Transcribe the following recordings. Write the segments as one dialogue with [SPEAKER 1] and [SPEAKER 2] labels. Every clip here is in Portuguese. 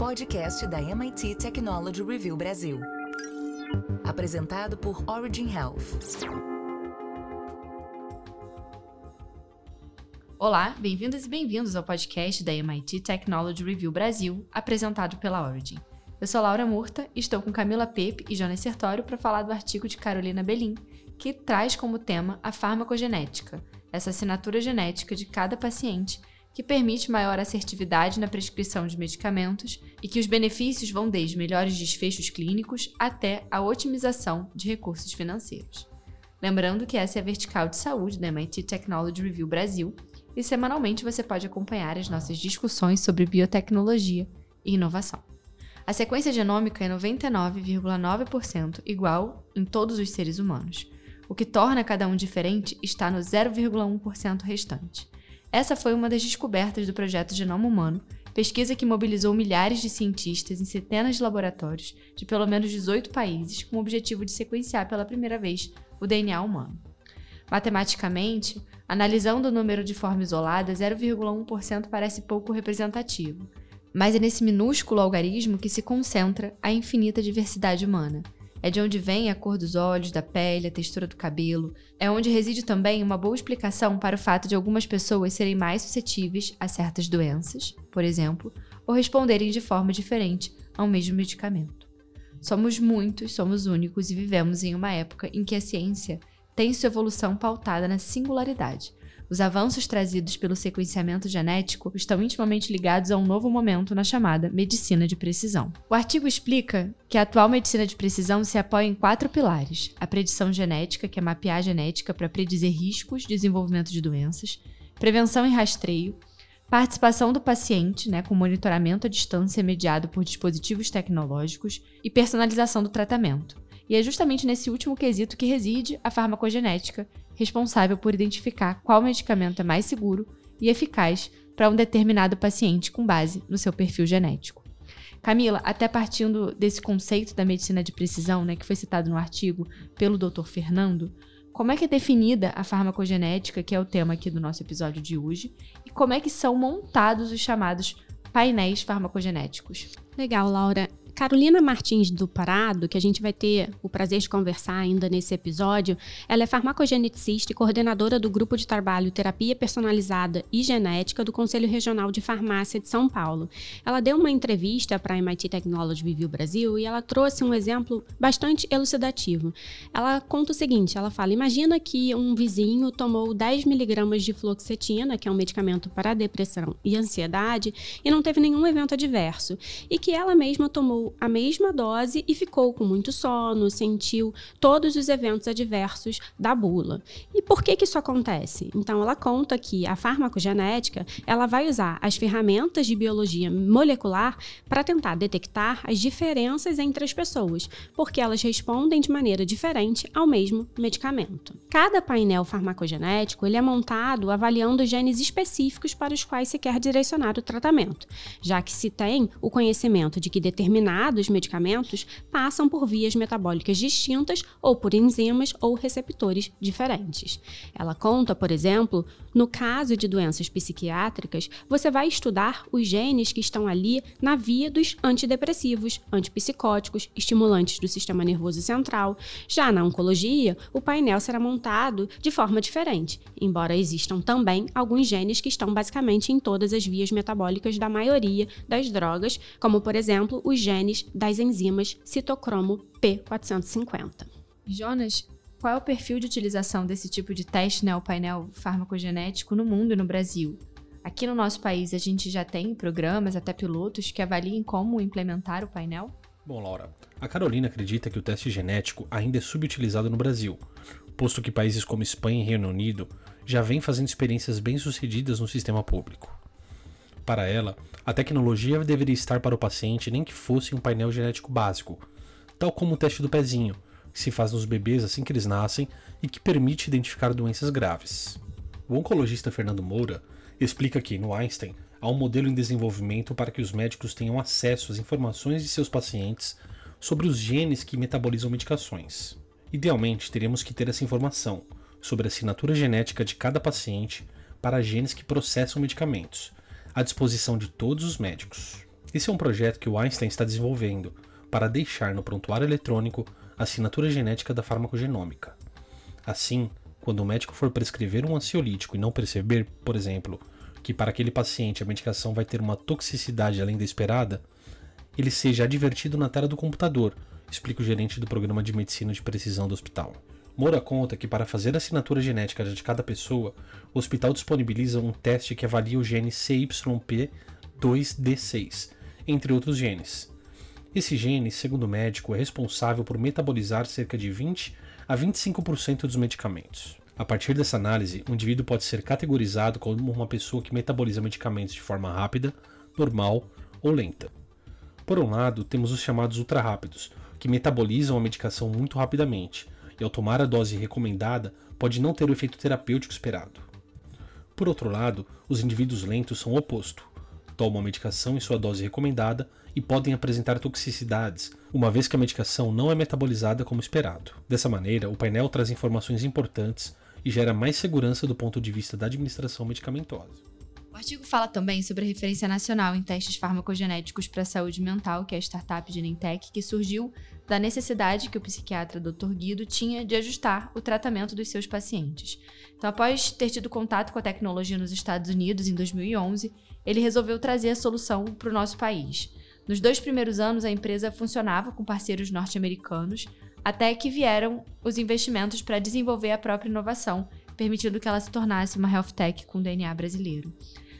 [SPEAKER 1] podcast da MIT Technology Review Brasil. Apresentado por Origin Health.
[SPEAKER 2] Olá, bem-vindas e bem-vindos ao podcast da MIT Technology Review Brasil, apresentado pela Origin. Eu sou Laura Murta estou com Camila Pepe e Jonas Sertório para falar do artigo de Carolina Belim, que traz como tema a farmacogenética, essa assinatura genética de cada paciente que permite maior assertividade na prescrição de medicamentos e que os benefícios vão desde melhores desfechos clínicos até a otimização de recursos financeiros. Lembrando que essa é a vertical de saúde da MIT Technology Review Brasil e semanalmente você pode acompanhar as nossas discussões sobre biotecnologia e inovação. A sequência genômica é 99,9% igual em todos os seres humanos. O que torna cada um diferente está no 0,1% restante. Essa foi uma das descobertas do projeto Genoma Humano, pesquisa que mobilizou milhares de cientistas em centenas de laboratórios de pelo menos 18 países com o objetivo de sequenciar pela primeira vez o DNA humano. Matematicamente, analisando o número de forma isolada, 0,1% parece pouco representativo, mas é nesse minúsculo algarismo que se concentra a infinita diversidade humana – é de onde vem a cor dos olhos, da pele, a textura do cabelo. É onde reside também uma boa explicação para o fato de algumas pessoas serem mais suscetíveis a certas doenças, por exemplo, ou responderem de forma diferente ao mesmo medicamento. Somos muitos, somos únicos e vivemos em uma época em que a ciência tem sua evolução pautada na singularidade, os avanços trazidos pelo sequenciamento genético estão intimamente ligados a um novo momento na chamada medicina de precisão. O artigo explica que a atual medicina de precisão se apoia em quatro pilares: a predição genética, que é mapear a genética para predizer riscos de desenvolvimento de doenças, prevenção e rastreio, participação do paciente, né, com monitoramento à distância mediado por dispositivos tecnológicos e personalização do tratamento. E é justamente nesse último quesito que reside a farmacogenética, responsável por identificar qual medicamento é mais seguro e eficaz para um determinado paciente com base no seu perfil genético. Camila, até partindo desse conceito da medicina de precisão, né, que foi citado no artigo pelo Dr. Fernando, como é que é definida a farmacogenética, que é o tema aqui do nosso episódio de hoje, e como é que são montados os chamados painéis farmacogenéticos?
[SPEAKER 3] Legal, Laura. Carolina Martins do Parado, que a gente vai ter o prazer de conversar ainda nesse episódio, ela é farmacogeneticista e coordenadora do grupo de trabalho Terapia Personalizada e Genética do Conselho Regional de Farmácia de São Paulo. Ela deu uma entrevista para a MIT Technology Review Brasil e ela trouxe um exemplo bastante elucidativo. Ela conta o seguinte, ela fala, imagina que um vizinho tomou 10 miligramas de fluoxetina, que é um medicamento para depressão e ansiedade, e não teve nenhum evento adverso, e que ela mesma tomou a mesma dose e ficou com muito sono, sentiu todos os eventos adversos da bula. E por que, que isso acontece? Então, ela conta que a farmacogenética ela vai usar as ferramentas de biologia molecular para tentar detectar as diferenças entre as pessoas, porque elas respondem de maneira diferente ao mesmo medicamento. Cada painel farmacogenético ele é montado avaliando genes específicos para os quais se quer direcionar o tratamento, já que se tem o conhecimento de que determinado determinados medicamentos passam por vias metabólicas distintas ou por enzimas ou receptores diferentes. Ela conta, por exemplo, no caso de doenças psiquiátricas, você vai estudar os genes que estão ali na via dos antidepressivos, antipsicóticos, estimulantes do sistema nervoso central. Já na oncologia, o painel será montado de forma diferente, embora existam também alguns genes que estão basicamente em todas as vias metabólicas da maioria das drogas, como por exemplo os genes genes das enzimas citocromo P450.
[SPEAKER 2] Jonas, qual é o perfil de utilização desse tipo de teste, né, o painel farmacogenético, no mundo e no Brasil? Aqui no nosso país, a gente já tem programas, até pilotos, que avaliem como implementar o painel?
[SPEAKER 4] Bom, Laura, a Carolina acredita que o teste genético ainda é subutilizado no Brasil, posto que países como Espanha e Reino Unido já vêm fazendo experiências bem-sucedidas no sistema público. Para ela, a tecnologia deveria estar para o paciente nem que fosse um painel genético básico, tal como o teste do pezinho, que se faz nos bebês assim que eles nascem e que permite identificar doenças graves. O oncologista Fernando Moura explica que, no Einstein, há um modelo em desenvolvimento para que os médicos tenham acesso às informações de seus pacientes sobre os genes que metabolizam medicações. Idealmente, teríamos que ter essa informação sobre a assinatura genética de cada paciente para genes que processam medicamentos, à disposição de todos os médicos. Esse é um projeto que o Einstein está desenvolvendo para deixar no prontuário eletrônico a assinatura genética da farmacogenômica. Assim, quando o médico for prescrever um ansiolítico e não perceber, por exemplo, que para aquele paciente a medicação vai ter uma toxicidade além da esperada, ele seja advertido na tela do computador, explica o gerente do programa de medicina de precisão do hospital. Moura conta que para fazer a assinatura genética de cada pessoa, o hospital disponibiliza um teste que avalia o gene CYP2D6, entre outros genes. Esse gene, segundo o médico, é responsável por metabolizar cerca de 20 a 25% dos medicamentos. A partir dessa análise, o indivíduo pode ser categorizado como uma pessoa que metaboliza medicamentos de forma rápida, normal ou lenta. Por um lado, temos os chamados ultra-rápidos, que metabolizam a medicação muito rapidamente, e ao tomar a dose recomendada, pode não ter o efeito terapêutico esperado. Por outro lado, os indivíduos lentos são o oposto. Tomam a medicação em sua dose recomendada e podem apresentar toxicidades, uma vez que a medicação não é metabolizada como esperado. Dessa maneira, o painel traz informações importantes e gera mais segurança do ponto de vista da administração medicamentosa.
[SPEAKER 2] O artigo fala também sobre a referência nacional em testes farmacogenéticos para a saúde mental, que é a startup de Nintec, que surgiu da necessidade que o psiquiatra Dr. Guido tinha de ajustar o tratamento dos seus pacientes. Então, após ter tido contato com a tecnologia nos Estados Unidos em 2011, ele resolveu trazer a solução para o nosso país. Nos dois primeiros anos, a empresa funcionava com parceiros norte-americanos, até que vieram os investimentos para desenvolver a própria inovação, permitindo que ela se tornasse uma health tech com DNA brasileiro.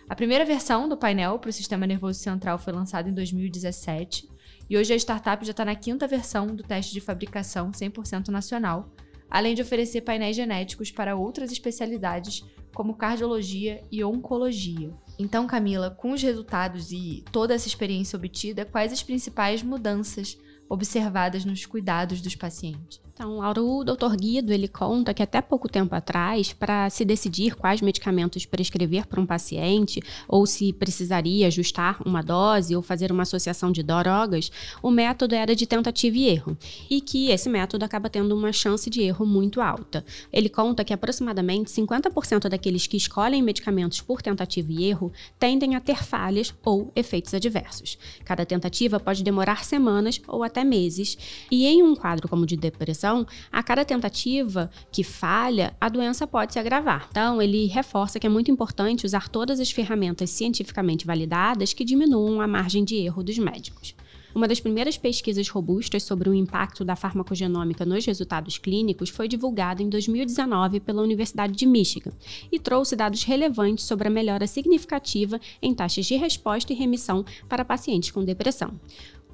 [SPEAKER 2] A primeira versão do painel para o sistema nervoso central foi lançada em 2017 e hoje a startup já está na quinta versão do teste de fabricação 100% nacional, além de oferecer painéis genéticos para outras especialidades como cardiologia e oncologia. Então, Camila, com os resultados e toda essa experiência obtida, quais as principais mudanças observadas nos cuidados dos pacientes?
[SPEAKER 3] Então, Laura, o Dr. Guido, ele conta que até pouco tempo atrás, para se decidir quais medicamentos prescrever para um paciente, ou se precisaria ajustar uma dose ou fazer uma associação de drogas, o método era de tentativa e erro, e que esse método acaba tendo uma chance de erro muito alta. Ele conta que aproximadamente 50% daqueles que escolhem medicamentos por tentativa e erro tendem a ter falhas ou efeitos adversos. Cada tentativa pode demorar semanas ou até meses, e em um quadro como de depressão, então, a cada tentativa que falha, a doença pode se agravar. Então, ele reforça que é muito importante usar todas as ferramentas cientificamente validadas que diminuam a margem de erro dos médicos. Uma das primeiras pesquisas robustas sobre o impacto da farmacogenômica nos resultados clínicos foi divulgada em 2019 pela Universidade de Michigan e trouxe dados relevantes sobre a melhora significativa em taxas de resposta e remissão para pacientes com depressão.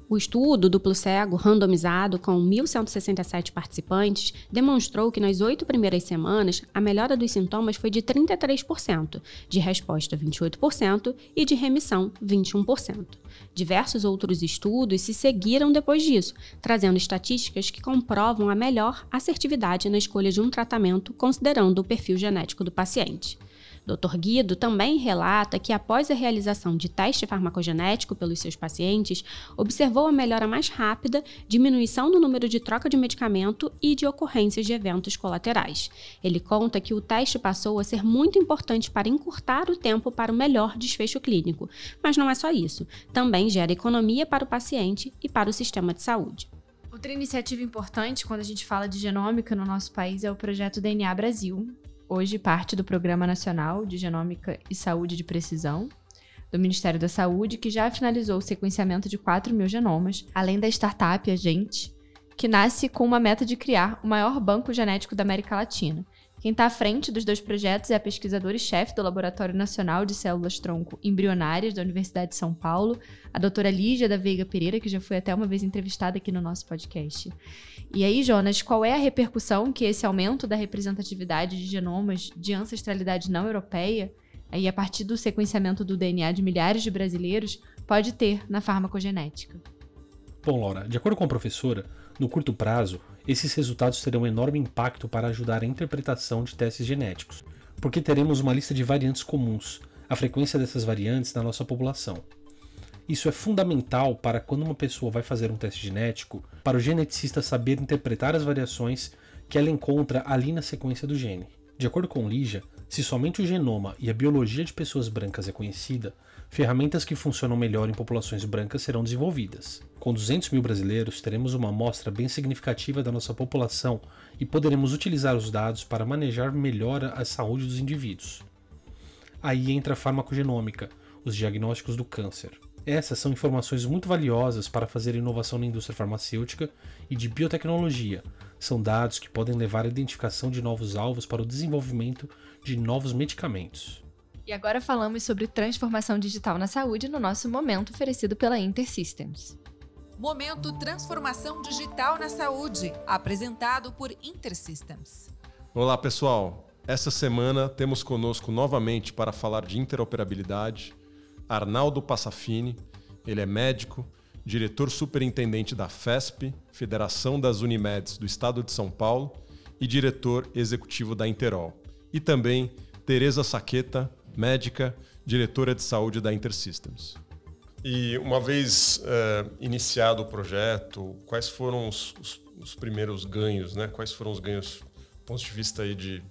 [SPEAKER 3] O estudo duplo cego randomizado com 1.167 participantes demonstrou que nas oito primeiras semanas a melhora dos sintomas foi de 33%, de resposta 28% e de remissão 21%. Diversos outros estudos se seguiram depois disso, trazendo estatísticas que comprovam a melhor assertividade na escolha de um tratamento considerando o perfil genético do paciente. Dr. Guido também relata que, após a realização de teste farmacogenético pelos seus pacientes, observou a melhora mais rápida, diminuição no número de troca de medicamento e de ocorrências de eventos colaterais. Ele conta que o teste passou a ser muito importante para encurtar o tempo para o melhor desfecho clínico. Mas não é só isso, também gera economia para o paciente e para o sistema de saúde.
[SPEAKER 2] Outra iniciativa importante quando a gente fala de genômica no nosso país é o projeto DNA Brasil, hoje parte do Programa Nacional de Genômica e Saúde de Precisão do Ministério da Saúde, que já finalizou o sequenciamento de 4 mil genomas, além da startup Agente, que nasce com uma meta de criar o maior banco genético da América Latina. Quem está à frente dos dois projetos é a pesquisadora e chefe do Laboratório Nacional de Células-Tronco Embrionárias da Universidade de São Paulo, a doutora Lígia da Veiga Pereira, que já foi até uma vez entrevistada aqui no nosso podcast. E aí, Jonas, qual é a repercussão que esse aumento da representatividade de genomas de ancestralidade não europeia, aí a partir do sequenciamento do DNA de milhares de brasileiros, pode ter na farmacogenética?
[SPEAKER 4] Bom, Laura, de acordo com a professora, no curto prazo, esses resultados terão enorme impacto para ajudar a interpretação de testes genéticos, porque teremos uma lista de variantes comuns, a frequência dessas variantes na nossa população. Isso é fundamental para quando uma pessoa vai fazer um teste genético, para o geneticista saber interpretar as variações que ela encontra ali na sequência do gene. De acordo com Lígia, Se somente o genoma e a biologia de pessoas brancas é conhecida, ferramentas que funcionam melhor em populações brancas serão desenvolvidas. Com 200 mil brasileiros, teremos uma amostra bem significativa da nossa população e poderemos utilizar os dados para manejar melhor a saúde dos indivíduos. Aí entra a farmacogenômica, os diagnósticos do câncer. Essas são informações muito valiosas para fazer inovação na indústria farmacêutica e de biotecnologia. São dados que podem levar à identificação de novos alvos para o desenvolvimento de novos medicamentos.
[SPEAKER 2] E agora falamos sobre transformação digital na saúde no nosso momento oferecido pela InterSystems.
[SPEAKER 1] Momento Transformação Digital na Saúde, apresentado por InterSystems.
[SPEAKER 5] Olá, pessoal. Essa semana temos conosco novamente para falar de interoperabilidade Arnaldo Passafini. Ele é médico, diretor superintendente da FESP, Federação das Unimeds do Estado de São Paulo, e diretor executivo da Interol. E também Tereza Saqueta, médica, diretora de saúde da Intersystems.
[SPEAKER 6] E uma vez é, iniciado o projeto, quais foram os, os, os, primeiros ganhos, né? Quais foram os ganhos do ponto de vista aí de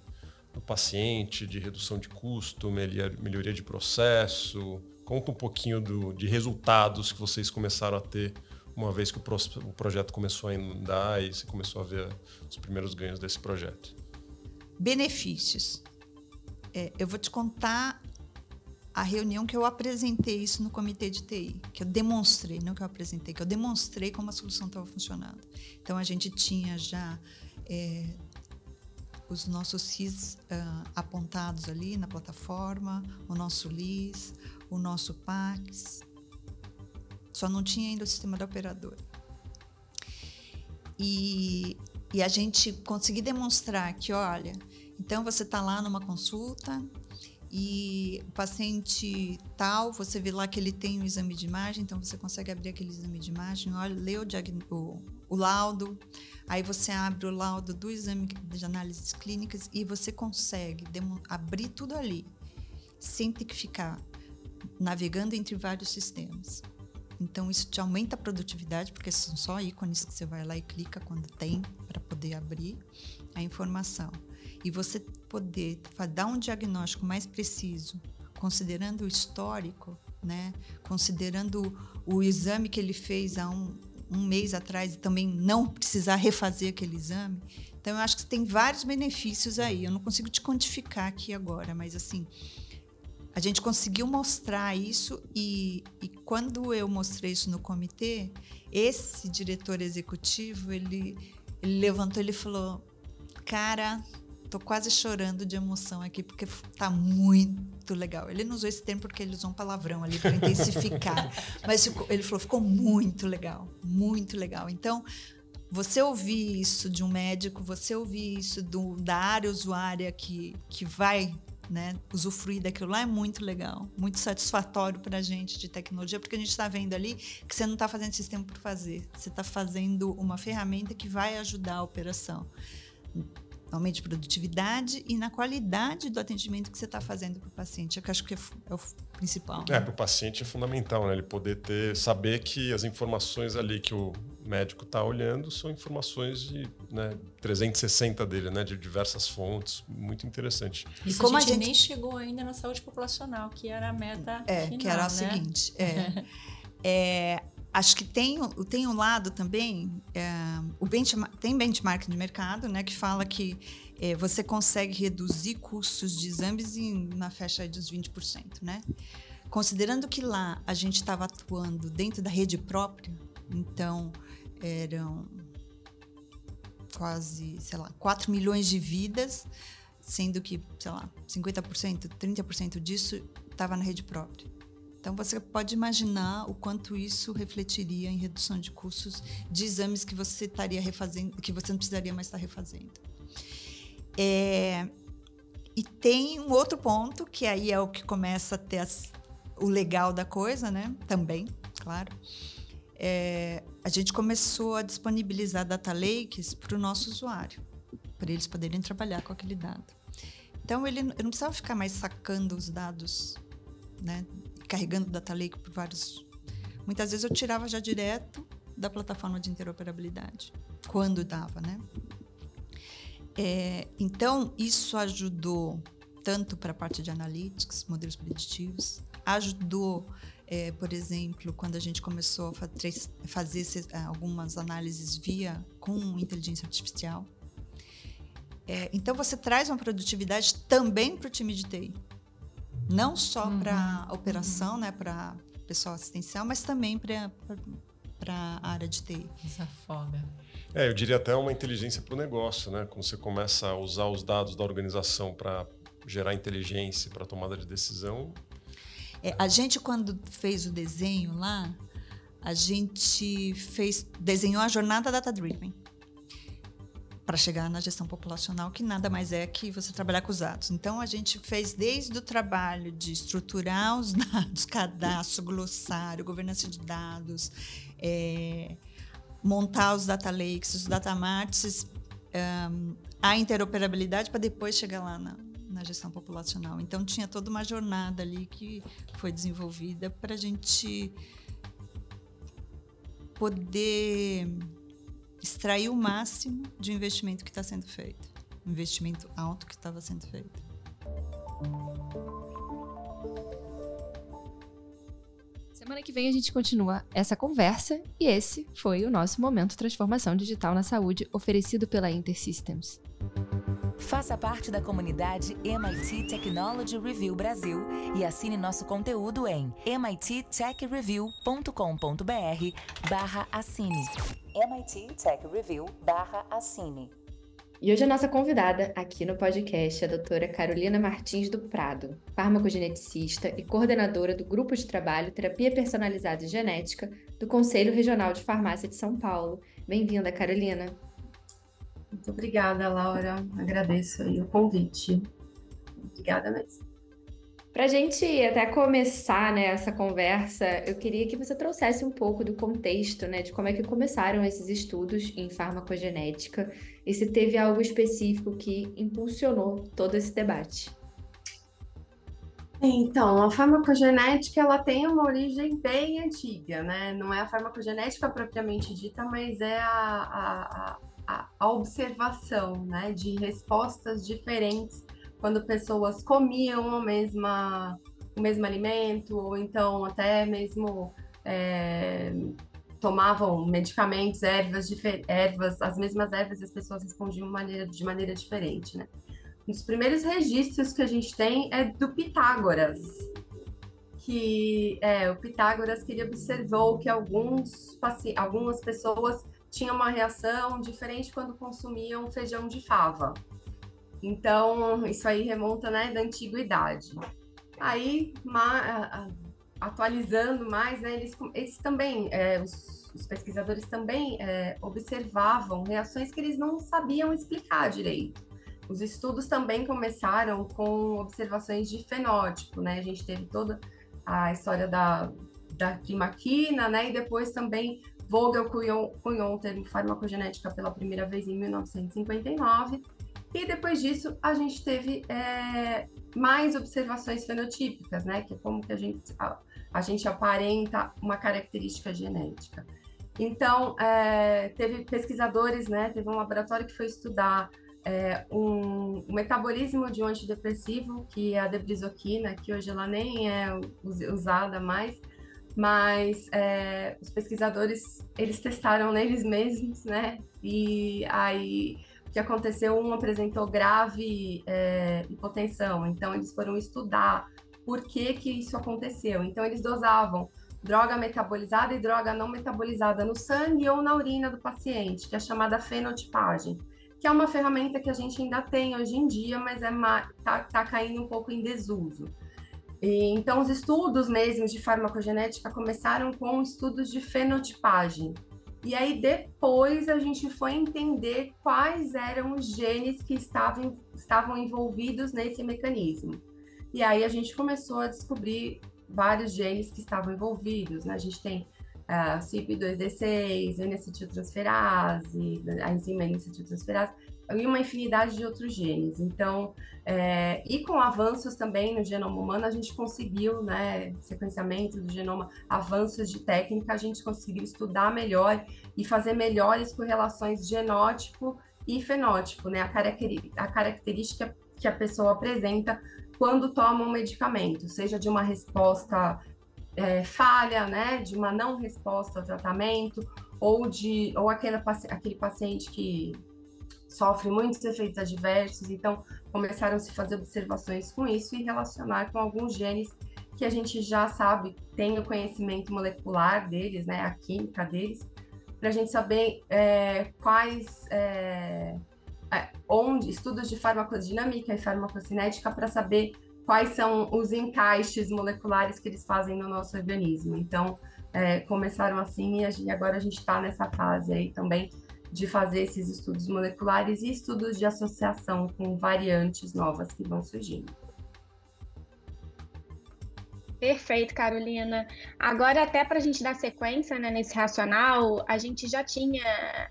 [SPEAKER 6] do paciente, de redução de custo, melhoria de processo? Conta um pouquinho do, de resultados que vocês começaram a ter uma vez que o, pro, o projeto começou a andar e você começou a ver os primeiros ganhos desse projeto.
[SPEAKER 7] Benefícios. É, eu vou te contar a reunião que eu apresentei isso no comitê de TI, que eu demonstrei, não que eu apresentei, que eu demonstrei como a solução estava funcionando. Então a gente tinha já é, os nossos RIS uh, ah, apontados ali na plataforma, o nosso LIS, o nosso PAX. Só não tinha ainda o sistema da operadora. E, e a gente conseguir demonstrar que, olha, então você está lá numa consulta e o paciente tal, você vê lá que ele tem um exame de imagem, então você consegue abrir aquele exame de imagem, olha, lê o, o, o laudo, Aí você abre o laudo do exame de análises clínicas e você consegue abrir tudo ali, sem ter que ficar navegando entre vários sistemas. Então isso te aumenta a produtividade, porque são só ícones que você vai lá e clica quando tem para poder abrir a informação. E você poder dar um diagnóstico mais preciso, considerando o histórico, né? considerando o exame que ele fez há um, um mês atrás e também não precisar refazer aquele exame. Então, eu acho que tem vários benefícios aí. Eu não consigo te quantificar aqui agora, mas assim, a gente conseguiu mostrar isso e, e quando eu mostrei isso no comitê, esse diretor executivo, ele, ele levantou e falou, cara, tô quase chorando de emoção aqui, porque tá muito legal. Ele não usou esse termo porque ele usou um palavrão ali para intensificar. Mas ficou, ele falou, ficou muito legal, muito legal. Então, você ouvir isso de um médico, você ouvir isso do, da área usuária que, que vai né, usufruir daquilo lá é muito legal, muito satisfatório para a gente de tecnologia, porque a gente está vendo ali que você não está fazendo sistema por fazer, você está fazendo uma ferramenta que vai ajudar a operação aumento de produtividade e na qualidade do atendimento que você está fazendo para o paciente. Eu acho que é, é o principal.
[SPEAKER 6] É, para o paciente é fundamental, né? Ele poder ter, saber que as informações ali que o médico está olhando são informações de né, 360 dele, né? De diversas fontes. Muito interessante.
[SPEAKER 8] Isso como a gente, a gente nem chegou ainda na saúde populacional, que era a meta
[SPEAKER 7] É,
[SPEAKER 8] final,
[SPEAKER 7] que era
[SPEAKER 8] né?
[SPEAKER 7] o seguinte. É, é, Acho que tem, tem um lado também, é, o benchmark, tem benchmark de mercado, né, que fala que é, você consegue reduzir custos de exames em, na faixa dos 20%, né? Considerando que lá a gente estava atuando dentro da rede própria, então eram quase, sei lá, 4 milhões de vidas, sendo que, sei lá, 50%, 30% disso estava na rede própria. Então você pode imaginar o quanto isso refletiria em redução de custos de exames que você estaria refazendo, que você não precisaria mais estar refazendo. É, e tem um outro ponto que aí é o que começa a ter as, o legal da coisa, né? Também, claro. É, a gente começou a disponibilizar data lakes para o nosso usuário, para eles poderem trabalhar com aquele dado. Então ele, ele não precisava ficar mais sacando os dados né, carregando data lake por vários. Muitas vezes eu tirava já direto da plataforma de interoperabilidade, quando dava, né? É, então isso ajudou tanto para a parte de analytics, modelos preditivos, ajudou, é, por exemplo, quando a gente começou a fazer algumas análises via com inteligência artificial. É, então você traz uma produtividade também para o time de TI, não só uhum. para a operação, uhum. né, para pessoal assistencial, mas também para a área de TI.
[SPEAKER 8] Desafoga.
[SPEAKER 6] É, eu diria até uma inteligência para o negócio, né? Quando você começa a usar os dados da organização para gerar inteligência para tomada de decisão.
[SPEAKER 7] É, a gente quando fez o desenho lá, a gente fez desenhou a jornada data driven para chegar na gestão populacional, que nada mais é que você trabalhar com os dados. Então, a gente fez desde o trabalho de estruturar os dados, cadastro, glossário, governança de dados, é, montar os data lakes, os data marts, um, a interoperabilidade para depois chegar lá na, na gestão populacional. Então, tinha toda uma jornada ali que foi desenvolvida para a gente poder extrair o máximo de investimento que está sendo feito. Investimento alto que estava sendo feito.
[SPEAKER 2] Semana que vem a gente continua essa conversa e esse foi o nosso momento Transformação Digital na Saúde oferecido pela InterSystems.
[SPEAKER 1] Faça parte da comunidade MIT Technology Review Brasil e assine nosso conteúdo em mittechreview.com.br barra assine. MIT Tech Review barra assine.
[SPEAKER 2] E hoje a nossa convidada aqui no podcast é a doutora Carolina Martins do Prado, farmacogeneticista e coordenadora do Grupo de Trabalho Terapia Personalizada e Genética do Conselho Regional de Farmácia de São Paulo. Bem-vinda, Carolina.
[SPEAKER 9] Muito obrigada, Laura. Agradeço aí o convite. Obrigada mesmo.
[SPEAKER 2] Para a gente até começar né, essa conversa, eu queria que você trouxesse um pouco do contexto, né, de como é que começaram esses estudos em farmacogenética e se teve algo específico que impulsionou todo esse debate.
[SPEAKER 9] Então, a farmacogenética ela tem uma origem bem antiga, né? Não é a farmacogenética propriamente dita, mas é a, a, a, a observação, né, de respostas diferentes quando pessoas comiam a mesma, o mesmo alimento, ou então até mesmo é, tomavam medicamentos, ervas, ervas, as mesmas ervas, e as pessoas respondiam maneira, de maneira diferente, né? Um dos primeiros registros que a gente tem é do Pitágoras, que é, o Pitágoras que ele observou que alguns, algumas pessoas tinham uma reação diferente quando consumiam feijão de fava. Então, isso aí remonta né, da antiguidade. Aí, ma, atualizando mais, né, eles, eles também, é, os, os, pesquisadores também é, observavam reações que eles não sabiam explicar direito. Os estudos também começaram com observações de fenótipo, né? A gente teve toda a história da, da primaquina, né? E depois também Vogel cunhou, cunhou termo farmacogenética pela primeira vez em 1959 e depois disso, a gente teve é, mais observações fenotípicas, né? Que é como que a gente, a, a gente aparenta uma característica genética. Então, é, teve pesquisadores, né? Teve um laboratório que foi estudar é, um, um, metabolismo de um antidepressivo, que é a debrisoquina, que hoje ela nem é usada mais, mas é, os pesquisadores, eles testaram neles mesmos, né? E aí que aconteceu, um apresentou grave é, hipotensão, então eles foram estudar por que que isso aconteceu. Então eles dosavam droga metabolizada e droga não metabolizada no sangue ou na urina do paciente, que é chamada fenotipagem, que é uma ferramenta que a gente ainda tem hoje em dia, mas é tá, tá caindo um pouco em desuso. E, então, os estudos mesmo de farmacogenética começaram com estudos de fenotipagem, e aí depois a gente foi entender quais eram os genes que estavam, estavam envolvidos nesse mecanismo. E aí a gente começou a descobrir vários genes que estavam envolvidos, né? A gente tem uh, CYP2D6, N-acetiltransferase, a enzima N-acetiltransferase, e uma infinidade de outros genes. Então, é, e com avanços também no genoma humano, a gente conseguiu, né, sequenciamento do genoma, avanços de técnica, a gente conseguiu estudar melhor e fazer melhores correlações genótipo e fenótipo, né, a, característica que a pessoa apresenta quando toma um medicamento, seja de uma resposta é, falha, né, de uma não resposta ao tratamento, ou de ou aquele, aquele paciente que sofre muitos efeitos adversos, então começaram a se fazer observações com isso e relacionar com alguns genes que a gente já sabe, tem o conhecimento molecular deles, né, a química deles, para a gente saber é, quais, é, é, onde, estudos de farmacodinâmica e farmacocinética para saber quais são os encaixes moleculares que eles fazem no nosso organismo. Então, é, começaram assim e agora a gente está nessa fase aí também de fazer esses estudos moleculares e estudos de associação com variantes novas que vão surgindo.
[SPEAKER 10] Perfeito, Carolina. Agora, até para a gente dar sequência né, nesse racional, a gente já tinha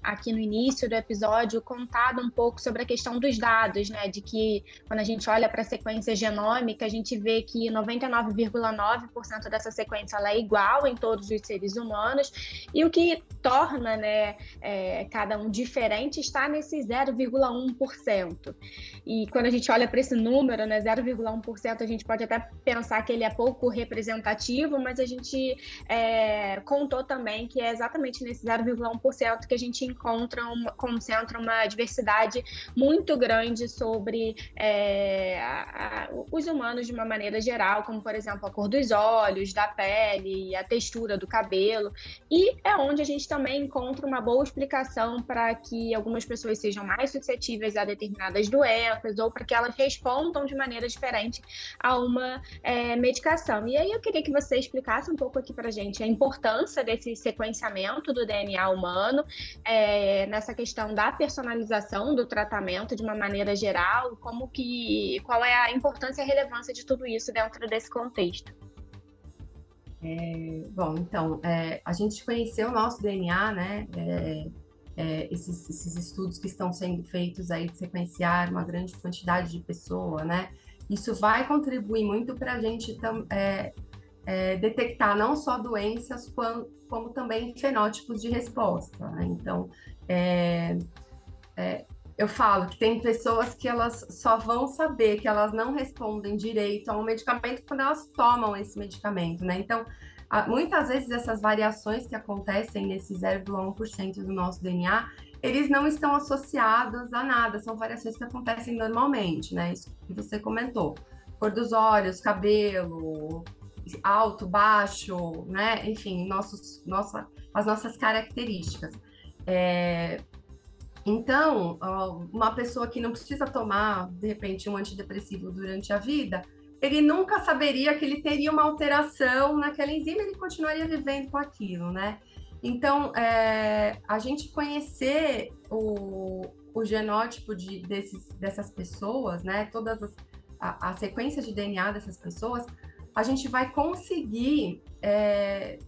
[SPEAKER 10] aqui no início do episódio contado um pouco sobre a questão dos dados, né? De que quando a gente olha para a sequência genômica, a gente vê que 99,9% dessa sequência é igual em todos os seres humanos, e o que torna né, é, cada um diferente está nesse 0,1%. E quando a gente olha para esse número, né, 0,1%, a gente pode até pensar que ele é pouco representativo, mas a gente é, contou também que é exatamente nesse 0,1% que a gente encontra, uma, concentra uma diversidade muito grande sobre é, a, a, os humanos de uma maneira geral, como por exemplo a cor dos olhos, da pele, a textura do cabelo, e é onde a gente também encontra uma boa explicação para que algumas pessoas sejam mais suscetíveis a determinadas doenças ou para que elas respondam de maneira diferente a uma é, medicação. E aí eu queria que você explicasse um pouco aqui para gente a importância desse sequenciamento do DNA humano é, nessa questão da personalização do tratamento de uma maneira geral, como que, qual é a importância e a relevância de tudo isso dentro desse contexto.
[SPEAKER 9] É, bom, então, é, a gente conheceu o nosso DNA, né? É, é, esses, esses, estudos que estão sendo feitos aí de sequenciar uma grande quantidade de pessoa, né? Isso vai contribuir muito para a gente é, é, detectar não só doenças, como, como também fenótipos de resposta. Né? Então, é, é, eu falo que tem pessoas que elas só vão saber que elas não respondem direito a um medicamento quando elas tomam esse medicamento, né? Então, muitas vezes essas variações que acontecem nesse 0,1% do nosso DNA, eles não estão associados a nada, são variações que acontecem normalmente, né? Isso que você comentou. Cor dos olhos, cabelo, alto, baixo, né? Enfim, nossos, nossa, as nossas características. É... Então, uma pessoa que não precisa tomar, de repente, um antidepressivo durante a vida, ele nunca saberia que ele teria uma alteração naquela enzima, ele continuaria vivendo com aquilo, né? Então, é, a gente conhecer o, o genótipo de, desses, dessas pessoas, né, todas as, a, a, sequência de DNA dessas pessoas, a gente vai conseguir é,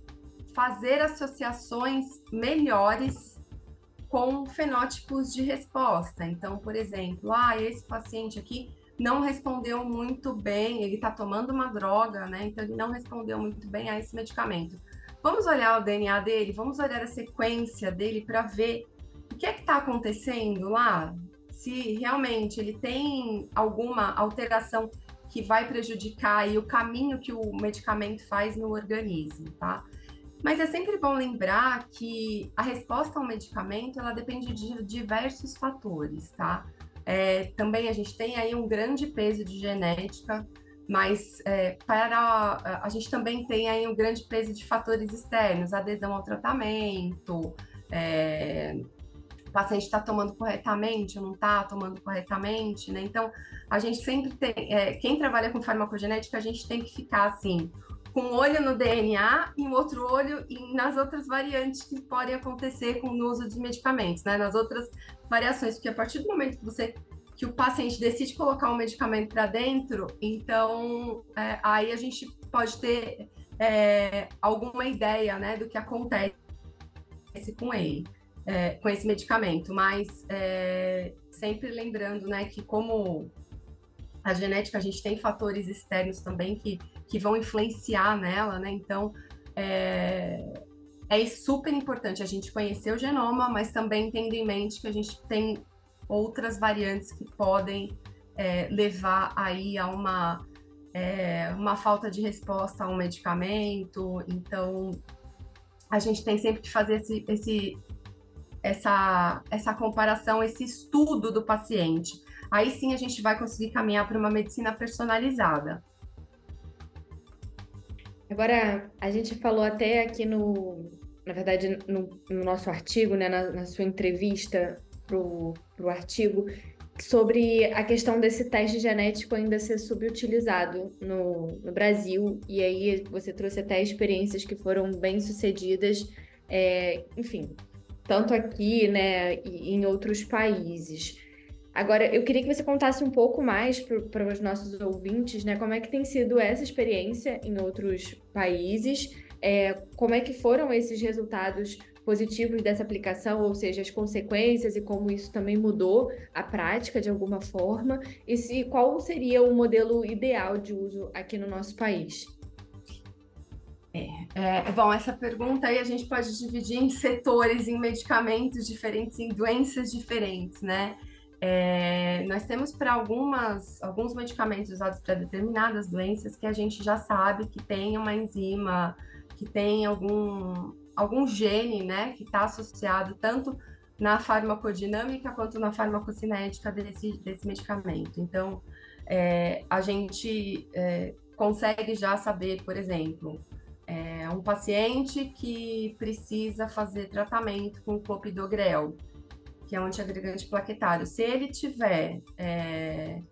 [SPEAKER 9] fazer associações melhores com fenótipos de resposta. Então, por exemplo, ah, esse paciente aqui não respondeu muito bem, ele está tomando uma droga, né? Então ele não respondeu muito bem a esse medicamento. Vamos olhar o DNA dele, vamos olhar a sequência dele para ver o que é que está acontecendo lá, se realmente ele tem alguma alteração que vai prejudicar e o caminho que o medicamento faz no organismo, tá? Mas é sempre bom lembrar que a resposta ao medicamento ela depende de diversos fatores, tá? É, também a gente tem aí um grande peso de genética, mas é, para a gente também tem aí um grande peso de fatores externos, adesão ao tratamento, é, o paciente está tomando corretamente ou não está tomando corretamente, né? Então, a gente sempre tem, é, quem trabalha com farmacogenética, a gente tem que ficar assim, com um olho no DNA e um outro olho nas outras variantes que podem acontecer com o uso de medicamentos, né? Nas outras variações, porque a partir do momento que você que o paciente decide colocar um medicamento para dentro, então é, aí a gente pode ter é, alguma ideia né, do que acontece com ele, é, com esse medicamento, mas é, sempre lembrando né, que como a genética, a gente tem fatores externos também que, que vão influenciar nela, né? Então, é, é super importante a gente conhecer o genoma, mas também tendo em mente que a gente tem outras variantes que podem é, levar aí a uma, é, uma falta de resposta a um medicamento. Então, a gente tem sempre que fazer esse, esse, essa, essa comparação, esse estudo do paciente. Aí sim a gente vai conseguir caminhar para uma medicina personalizada.
[SPEAKER 2] Agora, a gente falou até aqui no, na verdade, no, no nosso artigo, né, na, na sua entrevista para o artigo, sobre a questão desse teste genético ainda ser subutilizado no, no Brasil. E aí você trouxe até experiências que foram bem sucedidas, é, enfim, tanto aqui, né, e em outros países. Agora, eu queria que você contasse um pouco mais para os nossos ouvintes, né, como é que tem sido essa experiência em outros países, é, como é que foram esses resultados positivos dessa aplicação, ou seja, as consequências e como isso também mudou a prática de alguma forma, e se, qual seria o modelo ideal de uso aqui no nosso país?
[SPEAKER 9] É, é, bom, essa pergunta aí a gente pode dividir em setores, em medicamentos diferentes, em doenças diferentes, né? É, nós temos para algumas alguns medicamentos usados para determinadas doenças que a gente já sabe que tem uma enzima, que tem algum algum gene, né, que está associado tanto na farmacodinâmica quanto na farmacocinética desse, desse medicamento. Então, é, a gente é, consegue já saber, por exemplo, é, um paciente que precisa fazer tratamento com clopidogrel, que é um antiagregante plaquetário. Se ele tiver é,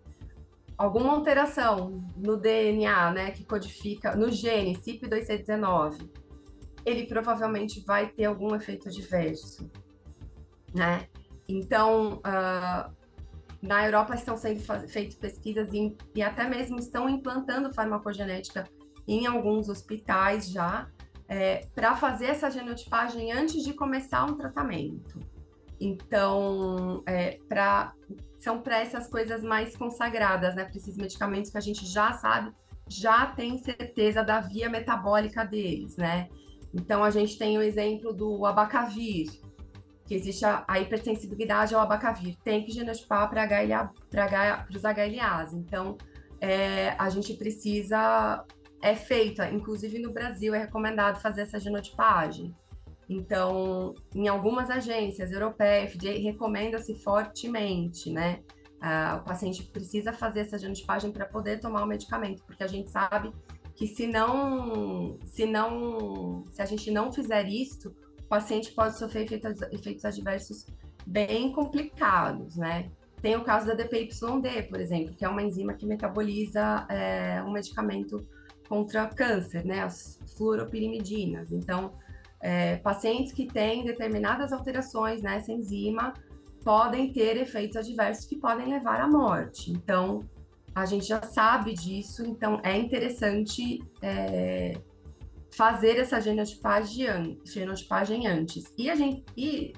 [SPEAKER 9] alguma alteração no DNA, né, que codifica no gene CYP2C19, ele provavelmente vai ter algum efeito adverso, né? Então, uh, na Europa estão sendo feitas pesquisas em, e até mesmo estão implantando farmacogenética em alguns hospitais já, é, para fazer essa genotipagem antes de começar um tratamento. Então, é, pra, são para essas coisas mais consagradas, né? Para esses medicamentos que a gente já sabe, já tem certeza da via metabólica deles, né? Então, a gente tem o exemplo do abacavir, que existe a, hipersensibilidade ao abacavir. Tem que genotipar para os HLAs. Então, é, a gente precisa... É feita, inclusive no Brasil, é recomendado fazer essa genotipagem. Então, em algumas agências europeias, FDA recomenda-se fortemente, né? Ah, o paciente precisa fazer essa genotipagem para poder tomar o medicamento, porque a gente sabe que se não, se não, se a gente não fizer isso, o paciente pode sofrer efeitos, efeitos adversos bem complicados, né? Tem o caso da DPYD, por exemplo, que é uma enzima que metaboliza é, um medicamento contra câncer, né? As fluoropirimidinas. Então, é, pacientes que têm determinadas alterações nessa enzima podem ter efeitos adversos que podem levar à morte. Então, a gente já sabe disso, então é interessante é, fazer essa genotipagem, genotipagem antes. E a gente e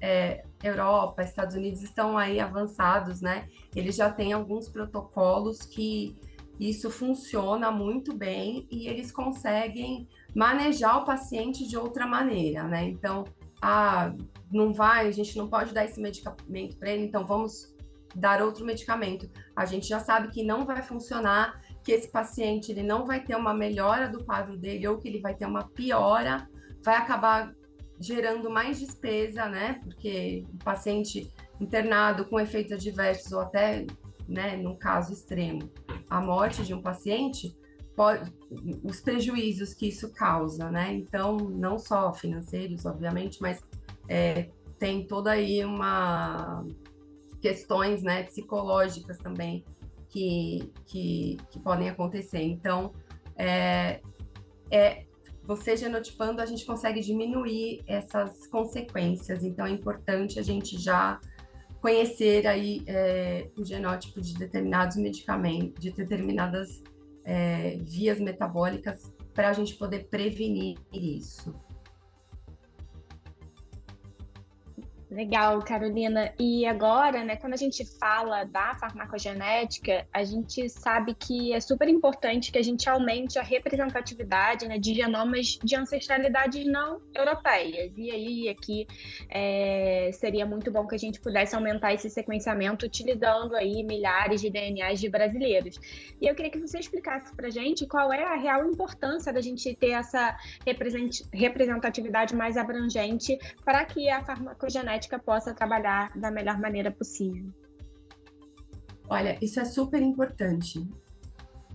[SPEAKER 9] é, Europa, Estados Unidos estão aí avançados, né? Eles já têm alguns protocolos que isso funciona muito bem e eles conseguem manejar o paciente de outra maneira, né? Então, ah, não vai, a gente não pode dar esse medicamento para ele, então vamos dar outro medicamento. A gente já sabe que não vai funcionar, que esse paciente ele não vai ter uma melhora do quadro dele ou que ele vai ter uma piora, vai acabar gerando mais despesa, né? Porque o paciente internado com efeitos adversos ou até, né, num caso extremo, a morte de um paciente, pode, os prejuízos que isso causa, né? Então, não só financeiros, obviamente, mas é, tem toda aí uma questões né, psicológicas também que, que, que podem acontecer. Então, é, é, você genotipando, a gente consegue diminuir essas consequências. Então, é importante a gente já conhecer aí é, o genótipo de determinados medicamentos, de determinadas é, vias metabólicas, para a gente poder prevenir isso.
[SPEAKER 10] Legal, Carolina. E agora, né, quando a gente fala da farmacogenética, a gente sabe que é super importante que a gente aumente a representatividade né, de genomas de ancestralidades não europeias. E aí, aqui, é, seria muito bom que a gente pudesse aumentar esse sequenciamento utilizando aí milhares de DNAs de brasileiros. E eu queria que você explicasse para gente qual é a real importância da gente ter essa representatividade mais abrangente para que a farmacogenética possa trabalhar da melhor maneira possível.
[SPEAKER 9] Olha, isso é super importante,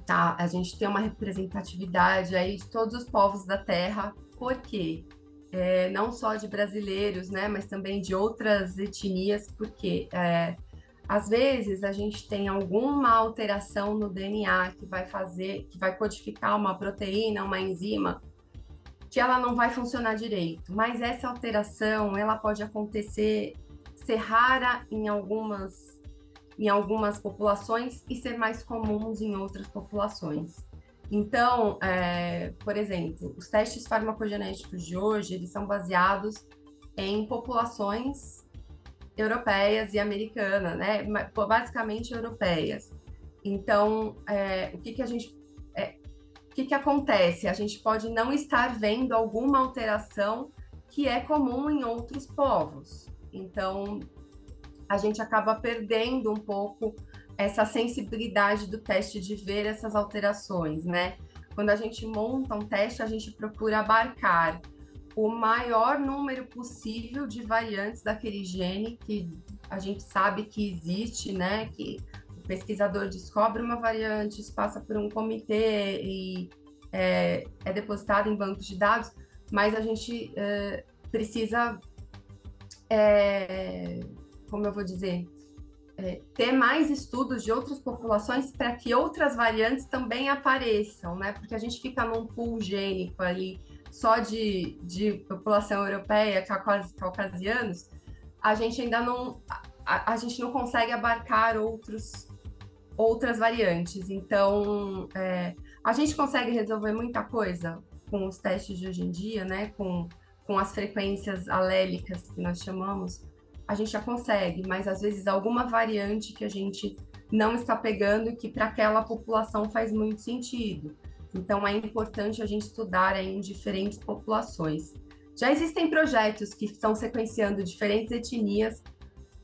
[SPEAKER 9] tá? A gente tem uma representatividade aí de todos os povos da Terra, porque é, não só de brasileiros, né, mas também de outras etnias, porque é, às vezes a gente tem alguma alteração no DNA que vai fazer, que vai codificar uma proteína, uma enzima, que ela não vai funcionar direito. Mas essa alteração, ela pode acontecer, ser rara em algumas, em algumas populações e ser mais comuns em outras populações. Então, é, por exemplo, os testes farmacogenéticos de hoje, eles são baseados em populações europeias e americanas, né? Basicamente europeias. Então, é, o que, que a gente o que, que acontece? A gente pode não estar vendo alguma alteração que é comum em outros povos. Então, a gente acaba perdendo um pouco essa sensibilidade do teste de ver essas alterações, né? Quando a gente monta um teste, a gente procura abarcar o maior número possível de variantes daquele gene que a gente sabe que existe, né? Que pesquisador descobre uma variante, isso passa por um comitê e é, é depositado em bancos de dados, mas a gente é, precisa, é, como eu vou dizer, é, ter mais estudos de outras populações para que outras variantes também apareçam, né? Porque a gente fica num pool gênico ali só de, de população europeia, caucasianos, a gente ainda não a, a gente não consegue abarcar outros outras variantes. Então, é, a gente consegue resolver muita coisa com os testes de hoje em dia, né? Com, com as frequências alélicas que nós chamamos. A gente já consegue, mas às vezes alguma variante que a gente não está pegando e que para aquela população faz muito sentido. Então é importante a gente estudar em diferentes populações. Já existem projetos que estão sequenciando diferentes etnias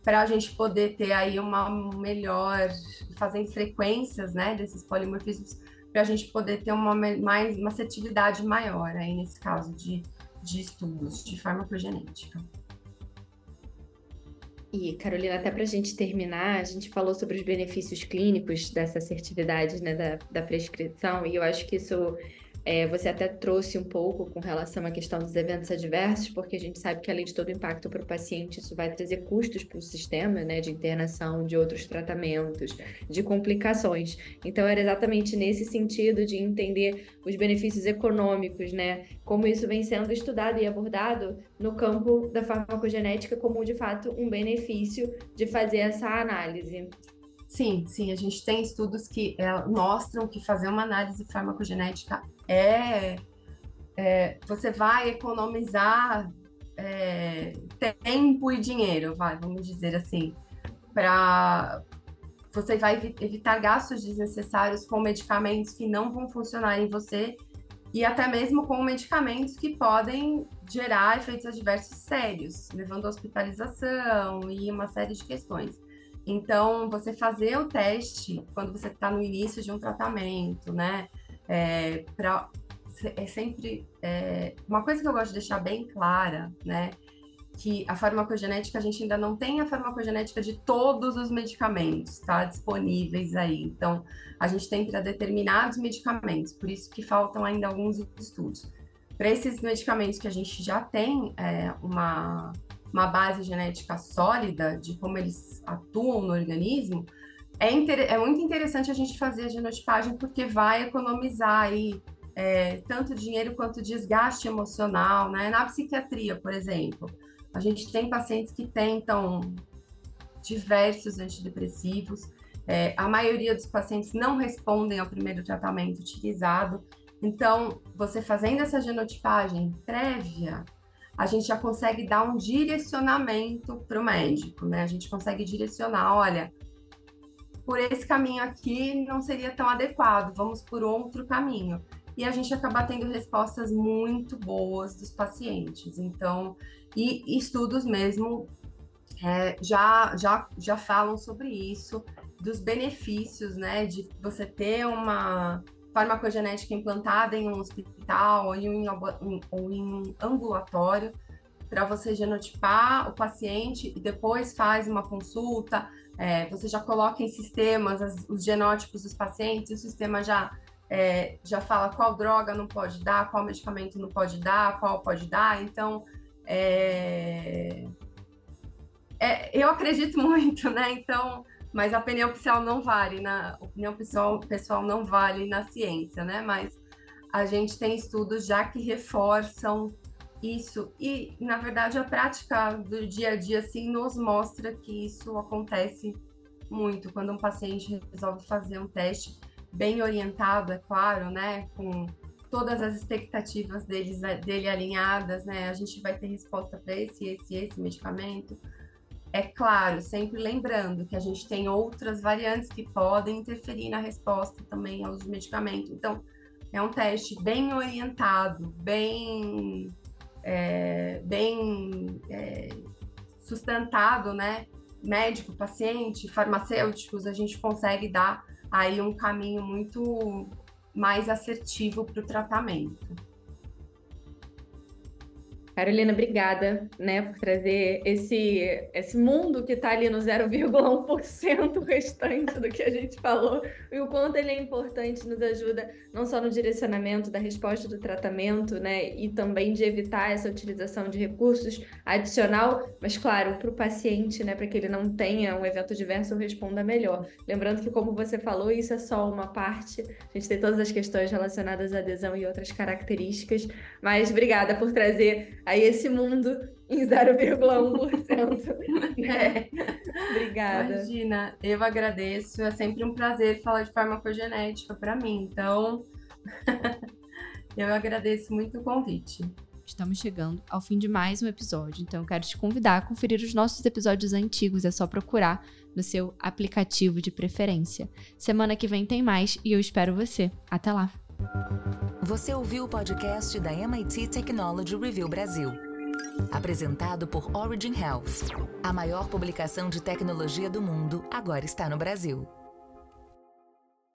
[SPEAKER 9] para a gente poder ter aí uma melhor, fazendo frequências, né, desses polimorfismos, para a gente poder ter uma mais uma assertividade maior aí nesse caso de, de estudos de farmacogenética.
[SPEAKER 2] E, Carolina, até para a gente terminar, a gente falou sobre os benefícios clínicos dessa assertividade né, da, da prescrição, e eu acho que isso é, você até trouxe um pouco com relação à questão dos eventos adversos, porque a gente sabe que além de todo o impacto para o paciente, isso vai trazer custos para o sistema, né, de internação, de outros tratamentos, de complicações. Então era exatamente nesse sentido de entender os benefícios econômicos, né, como isso vem sendo estudado e abordado no campo da farmacogenética como de fato um benefício de fazer essa análise.
[SPEAKER 9] Sim, sim, a gente tem estudos que é, mostram que fazer uma análise farmacogenética é, é você vai economizar é, tempo e dinheiro, vai, vamos dizer assim, para você vai evitar gastos desnecessários com medicamentos que não vão funcionar em você e até mesmo com medicamentos que podem gerar efeitos adversos sérios, levando à hospitalização e uma série de questões. Então, você fazer o teste quando você está no início de um tratamento, né? É, pra, é sempre é, uma coisa que eu gosto de deixar bem clara, né? Que a farmacogenética, a gente ainda não tem a farmacogenética de todos os medicamentos, tá? Disponíveis aí. Então, a gente tem para determinados medicamentos, por isso que faltam ainda alguns estudos. Para esses medicamentos que a gente já tem é, uma uma base genética sólida de como eles atuam no organismo, é, é muito interessante a gente fazer a genotipagem porque vai economizar aí é, tanto dinheiro quanto desgaste emocional, né? Na psiquiatria, por exemplo, a gente tem pacientes que tentam diversos antidepressivos, é, a maioria dos pacientes não respondem ao primeiro tratamento utilizado. Então, você fazendo essa genotipagem prévia, a gente já consegue dar um direcionamento para o médico, né? A gente consegue direcionar, olha, por esse caminho aqui não seria tão adequado, vamos por outro caminho. E a gente acaba tendo respostas muito boas dos pacientes. Então, e estudos mesmo é, já, já, já falam sobre isso, dos benefícios, né, de você ter uma farmacogenética implantada em um hospital ou em um, ou em um ambulatório, para você genotipar o paciente e depois faz uma consulta, é, você já coloca em sistemas as, os genótipos dos pacientes, o sistema já, é, já fala qual droga não pode dar, qual medicamento não pode dar, qual pode dar. Então, é, é eu acredito muito, né? Então, mas a opinião oficial não vale, na opinião pessoal, pessoal não vale na ciência, né? Mas a gente tem estudos já que reforçam isso. E, na verdade, a prática do dia a dia, assim, nos mostra que isso acontece muito quando um paciente resolve fazer um teste bem orientado, é claro, né? Com todas as expectativas deles, dele alinhadas, né? A gente vai ter resposta para esse, esse, esse medicamento. É claro, sempre lembrando que a gente tem outras variantes que podem interferir na resposta também ao uso de medicamento. Então, é um teste bem orientado, bem é, bem é, sustentado, né? Médico, paciente, farmacêuticos, a gente consegue dar aí um caminho muito mais assertivo para o tratamento.
[SPEAKER 2] Carolina, obrigada, né, por trazer esse, esse mundo que está ali no 0,1% restante do que a gente falou e o quanto ele é importante, nos ajuda não só no direcionamento da resposta do tratamento, né, e também de evitar essa utilização de recursos adicional, mas claro, para o paciente, né, para que ele não tenha um evento diverso ou responda melhor. Lembrando que, como você falou, isso é só uma parte, a gente tem todas as questões relacionadas à adesão e outras características, mas obrigada por trazer aí esse mundo em 0,1%. é. Obrigada.
[SPEAKER 9] Imagina, eu agradeço. É sempre um prazer falar de farmacogenética para mim. Então, eu agradeço muito o convite.
[SPEAKER 2] Estamos chegando ao fim de mais um episódio, então eu quero te convidar a conferir os nossos episódios antigos. É só procurar no seu aplicativo de preferência. Semana que vem tem mais e eu espero você. Até lá!
[SPEAKER 1] Você ouviu o podcast da MIT Technology Review Brasil. Apresentado por Origin Health. A maior publicação de tecnologia do mundo agora está no Brasil.